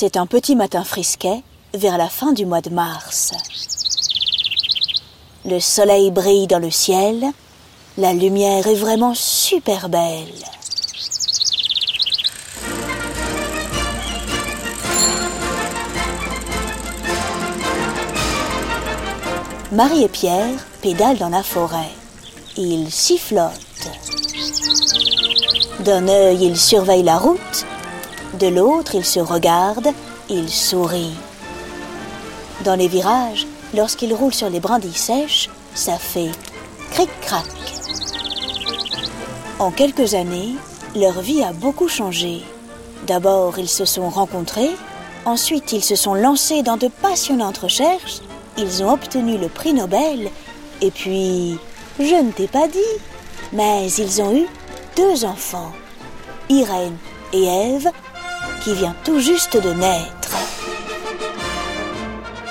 C'est un petit matin frisquet vers la fin du mois de mars. Le soleil brille dans le ciel, la lumière est vraiment super belle. Marie et Pierre pédalent dans la forêt. Ils sifflotent. D'un œil, ils surveillent la route, de l'autre, ils se regardent, ils sourient. Dans les virages, lorsqu'ils roulent sur les brindilles sèches, ça fait cric-crac. En quelques années, leur vie a beaucoup changé. D'abord, ils se sont rencontrés, ensuite ils se sont lancés dans de passionnantes recherches, ils ont obtenu le prix Nobel, et puis, je ne t'ai pas dit, mais ils ont eu deux enfants, Irène et Ève, qui vient tout juste de naître.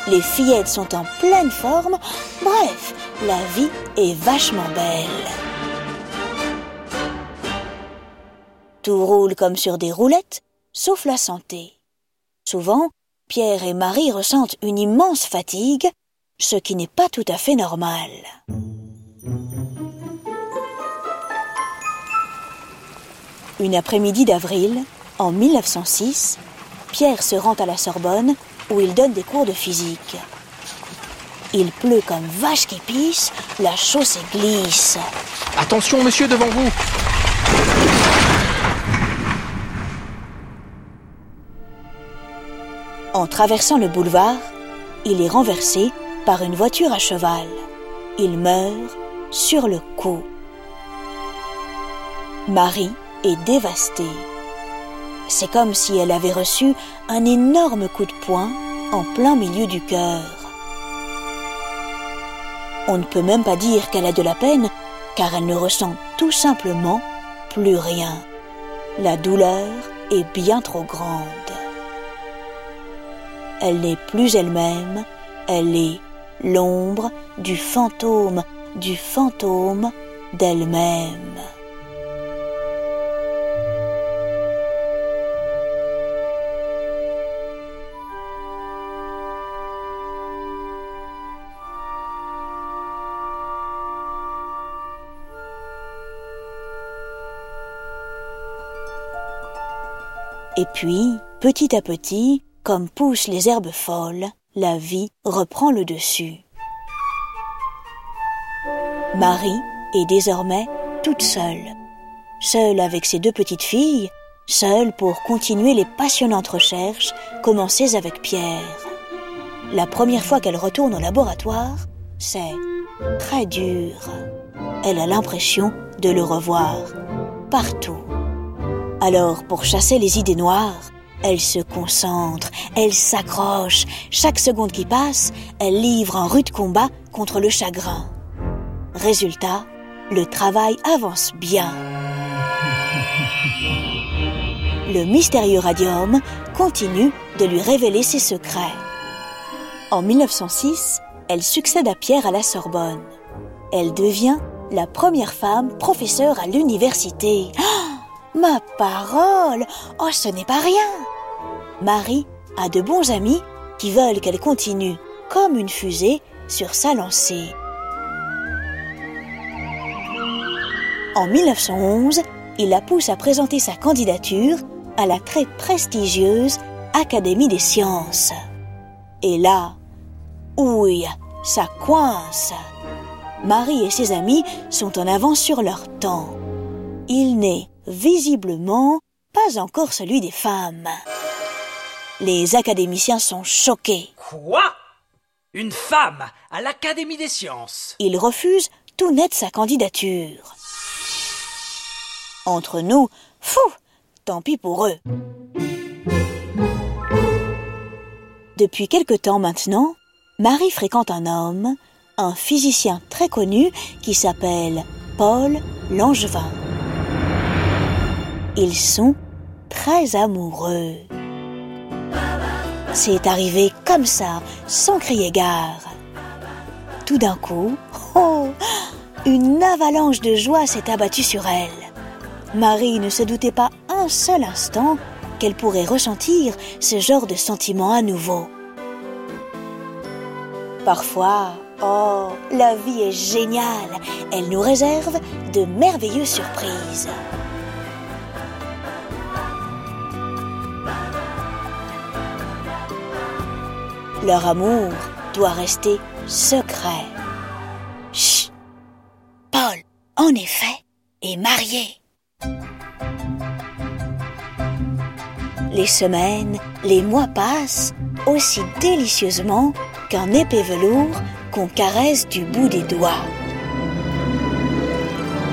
Les fillettes sont en pleine forme, bref, la vie est vachement belle. Tout roule comme sur des roulettes, sauf la santé. Souvent, Pierre et Marie ressentent une immense fatigue, ce qui n'est pas tout à fait normal. Une après-midi d'avril, en 1906, Pierre se rend à la Sorbonne où il donne des cours de physique. Il pleut comme vache qui pisse, la chaussée glisse. Attention, monsieur, devant vous En traversant le boulevard, il est renversé par une voiture à cheval. Il meurt sur le coup. Marie est dévastée. C'est comme si elle avait reçu un énorme coup de poing en plein milieu du cœur. On ne peut même pas dire qu'elle a de la peine, car elle ne ressent tout simplement plus rien. La douleur est bien trop grande. Elle n'est plus elle-même, elle est l'ombre du fantôme, du fantôme d'elle-même. Et puis, petit à petit, comme poussent les herbes folles, la vie reprend le dessus. Marie est désormais toute seule. Seule avec ses deux petites filles, seule pour continuer les passionnantes recherches commencées avec Pierre. La première fois qu'elle retourne au laboratoire, c'est très dur. Elle a l'impression de le revoir partout. Alors, pour chasser les idées noires, elle se concentre, elle s'accroche. Chaque seconde qui passe, elle livre un rude combat contre le chagrin. Résultat, le travail avance bien. Le mystérieux radium continue de lui révéler ses secrets. En 1906, elle succède à Pierre à la Sorbonne. Elle devient la première femme professeure à l'université. Ma parole Oh, ce n'est pas rien Marie a de bons amis qui veulent qu'elle continue comme une fusée sur sa lancée. En 1911, il la pousse à présenter sa candidature à la très prestigieuse Académie des sciences. Et là, ouille, ça coince. Marie et ses amis sont en avance sur leur temps. Il n'est visiblement pas encore celui des femmes. Les académiciens sont choqués. Quoi? Une femme à l'Académie des sciences? Ils refusent tout net sa candidature. Entre nous, fou, tant pis pour eux. Depuis quelque temps maintenant, Marie fréquente un homme, un physicien très connu qui s'appelle Paul Langevin. Ils sont très amoureux. C'est arrivé comme ça, sans crier gare. Tout d'un coup, oh, une avalanche de joie s'est abattue sur elle. Marie ne se doutait pas un seul instant qu'elle pourrait ressentir ce genre de sentiment à nouveau. Parfois, oh, la vie est géniale. Elle nous réserve de merveilleuses surprises. Leur amour doit rester secret. Chut Paul, en effet, est marié. Les semaines, les mois passent aussi délicieusement qu'un épais velours qu'on caresse du bout des doigts.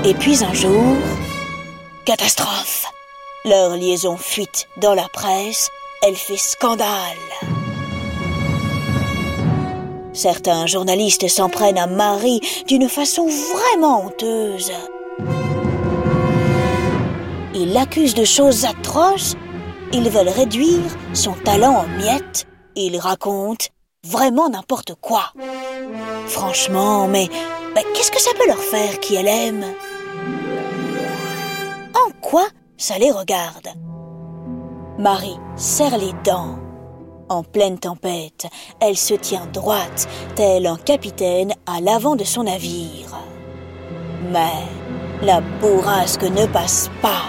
Et puis un jour, catastrophe. Leur liaison fuite dans la presse, elle fait scandale. Certains journalistes s'en prennent à Marie d'une façon vraiment honteuse. Ils l'accusent de choses atroces. Ils veulent réduire son talent en miettes. Ils racontent vraiment n'importe quoi. Franchement, mais, mais qu'est-ce que ça peut leur faire qui elle aime? En quoi ça les regarde? Marie serre les dents. En pleine tempête, elle se tient droite, tel un capitaine à l'avant de son navire. Mais la bourrasque ne passe pas.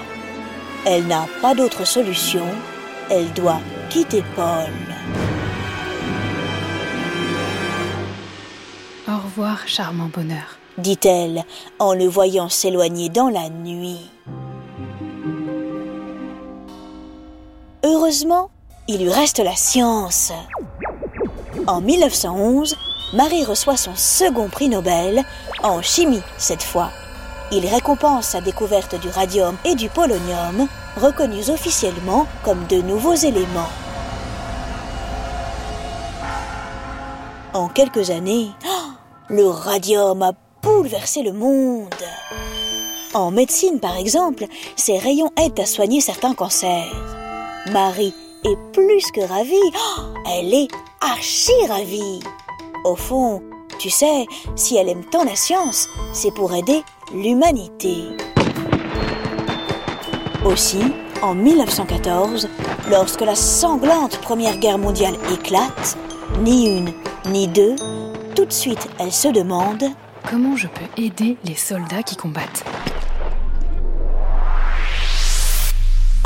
Elle n'a pas d'autre solution. Elle doit quitter Paul. Au revoir, charmant bonheur, dit-elle en le voyant s'éloigner dans la nuit. Heureusement, il lui reste la science. En 1911, Marie reçoit son second prix Nobel, en chimie cette fois. Il récompense sa découverte du radium et du polonium, reconnus officiellement comme de nouveaux éléments. En quelques années, le radium a bouleversé le monde. En médecine, par exemple, ces rayons aident à soigner certains cancers. Marie est plus que ravie. Elle est archi ravie. Au fond, tu sais, si elle aime tant la science, c'est pour aider l'humanité. Aussi, en 1914, lorsque la sanglante Première Guerre mondiale éclate, ni une, ni deux, tout de suite elle se demande Comment je peux aider les soldats qui combattent?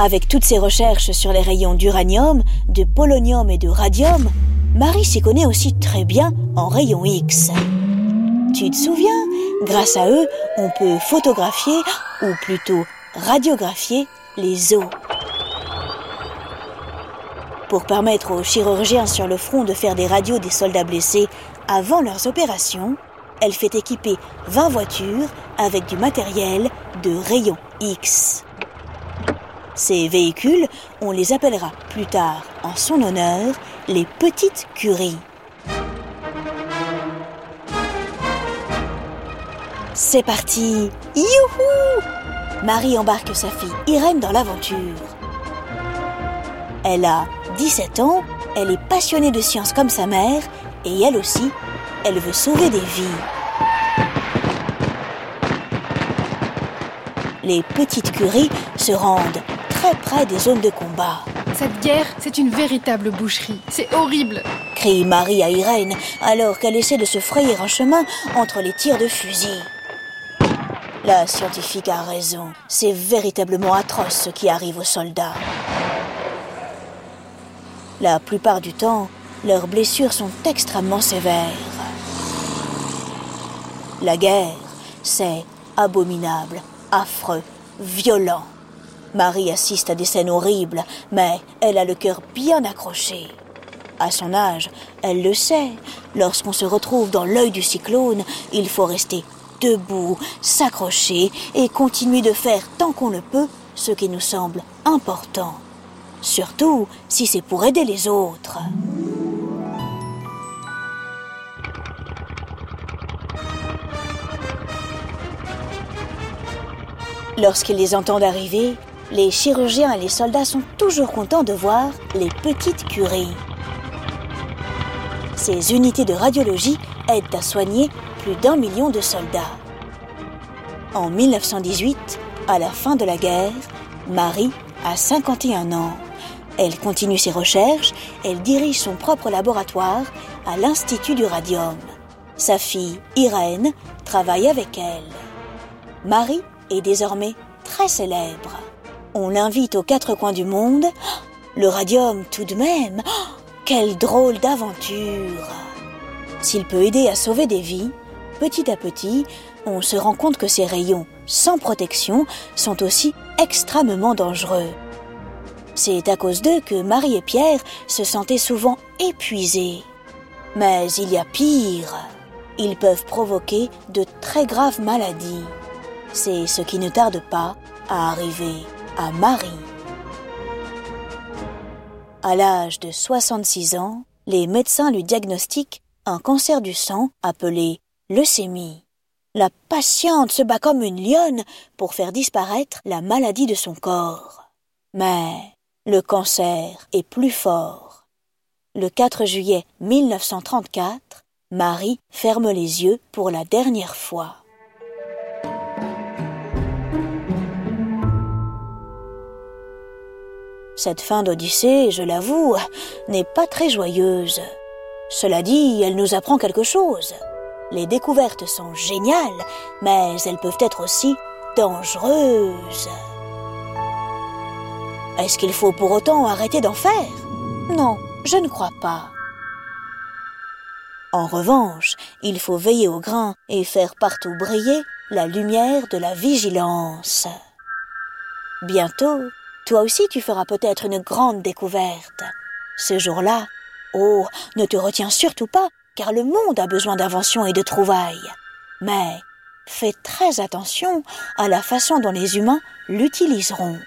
Avec toutes ses recherches sur les rayons d'uranium, de polonium et de radium, Marie s'y connaît aussi très bien en rayons X. Tu te souviens? Grâce à eux, on peut photographier, ou plutôt radiographier, les os. Pour permettre aux chirurgiens sur le front de faire des radios des soldats blessés avant leurs opérations, elle fait équiper 20 voitures avec du matériel de rayons X. Ces véhicules, on les appellera plus tard en son honneur les petites curies. C'est parti Marie embarque sa fille Irène dans l'aventure. Elle a 17 ans, elle est passionnée de science comme sa mère, et elle aussi, elle veut sauver des vies. Les petites curies se rendent très près des zones de combat. Cette guerre, c'est une véritable boucherie. C'est horrible crie Marie à Irène alors qu'elle essaie de se frayer un chemin entre les tirs de fusil. La scientifique a raison. C'est véritablement atroce ce qui arrive aux soldats. La plupart du temps, leurs blessures sont extrêmement sévères. La guerre, c'est abominable, affreux, violent. Marie assiste à des scènes horribles, mais elle a le cœur bien accroché. À son âge, elle le sait. Lorsqu'on se retrouve dans l'œil du cyclone, il faut rester debout, s'accrocher et continuer de faire tant qu'on le peut ce qui nous semble important. Surtout si c'est pour aider les autres. Lorsqu'ils les entendent arriver, les chirurgiens et les soldats sont toujours contents de voir les petites curies. Ces unités de radiologie aident à soigner plus d'un million de soldats. En 1918, à la fin de la guerre, Marie a 51 ans. Elle continue ses recherches, elle dirige son propre laboratoire à l'Institut du Radium. Sa fille, Irène, travaille avec elle. Marie est désormais très célèbre. On l'invite aux quatre coins du monde. Le radium tout de même. Quelle drôle d'aventure. S'il peut aider à sauver des vies, petit à petit, on se rend compte que ces rayons sans protection sont aussi extrêmement dangereux. C'est à cause d'eux que Marie et Pierre se sentaient souvent épuisés. Mais il y a pire. Ils peuvent provoquer de très graves maladies. C'est ce qui ne tarde pas à arriver à Marie. À l'âge de 66 ans, les médecins lui diagnostiquent un cancer du sang appelé leucémie. La patiente se bat comme une lionne pour faire disparaître la maladie de son corps. Mais le cancer est plus fort. Le 4 juillet 1934, Marie ferme les yeux pour la dernière fois. Cette fin d'Odyssée, je l'avoue, n'est pas très joyeuse. Cela dit, elle nous apprend quelque chose. Les découvertes sont géniales, mais elles peuvent être aussi dangereuses. Est-ce qu'il faut pour autant arrêter d'en faire? Non, je ne crois pas. En revanche, il faut veiller au grain et faire partout briller la lumière de la vigilance. Bientôt, toi aussi tu feras peut-être une grande découverte. Ce jour-là, oh, ne te retiens surtout pas, car le monde a besoin d'inventions et de trouvailles. Mais fais très attention à la façon dont les humains l'utiliseront.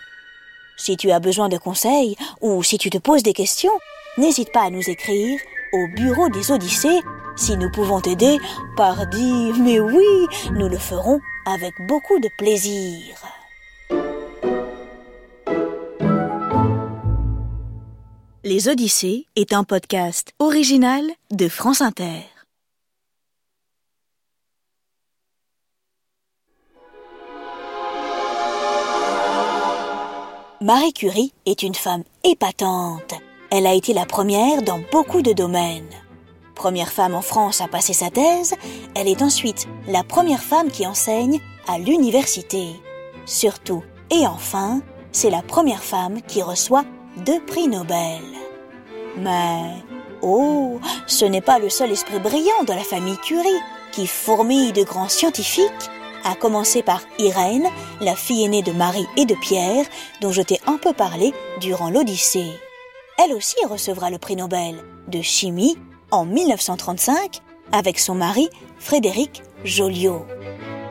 Si tu as besoin de conseils ou si tu te poses des questions, n'hésite pas à nous écrire au bureau des Odyssées. Si nous pouvons t'aider, pardi, mais oui, nous le ferons avec beaucoup de plaisir. Les Odyssées est un podcast original de France Inter. Marie Curie est une femme épatante. Elle a été la première dans beaucoup de domaines. Première femme en France à passer sa thèse, elle est ensuite la première femme qui enseigne à l'université. Surtout et enfin, c'est la première femme qui reçoit deux prix Nobel. Mais, oh, ce n'est pas le seul esprit brillant de la famille Curie, qui fourmille de grands scientifiques, à commencer par Irène, la fille aînée de Marie et de Pierre, dont je t'ai un peu parlé durant l'Odyssée. Elle aussi recevra le prix Nobel de chimie en 1935 avec son mari Frédéric Joliot.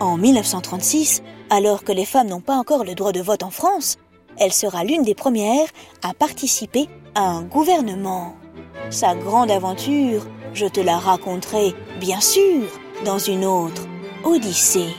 En 1936, alors que les femmes n'ont pas encore le droit de vote en France, elle sera l'une des premières à participer à un gouvernement. Sa grande aventure, je te la raconterai, bien sûr, dans une autre Odyssée.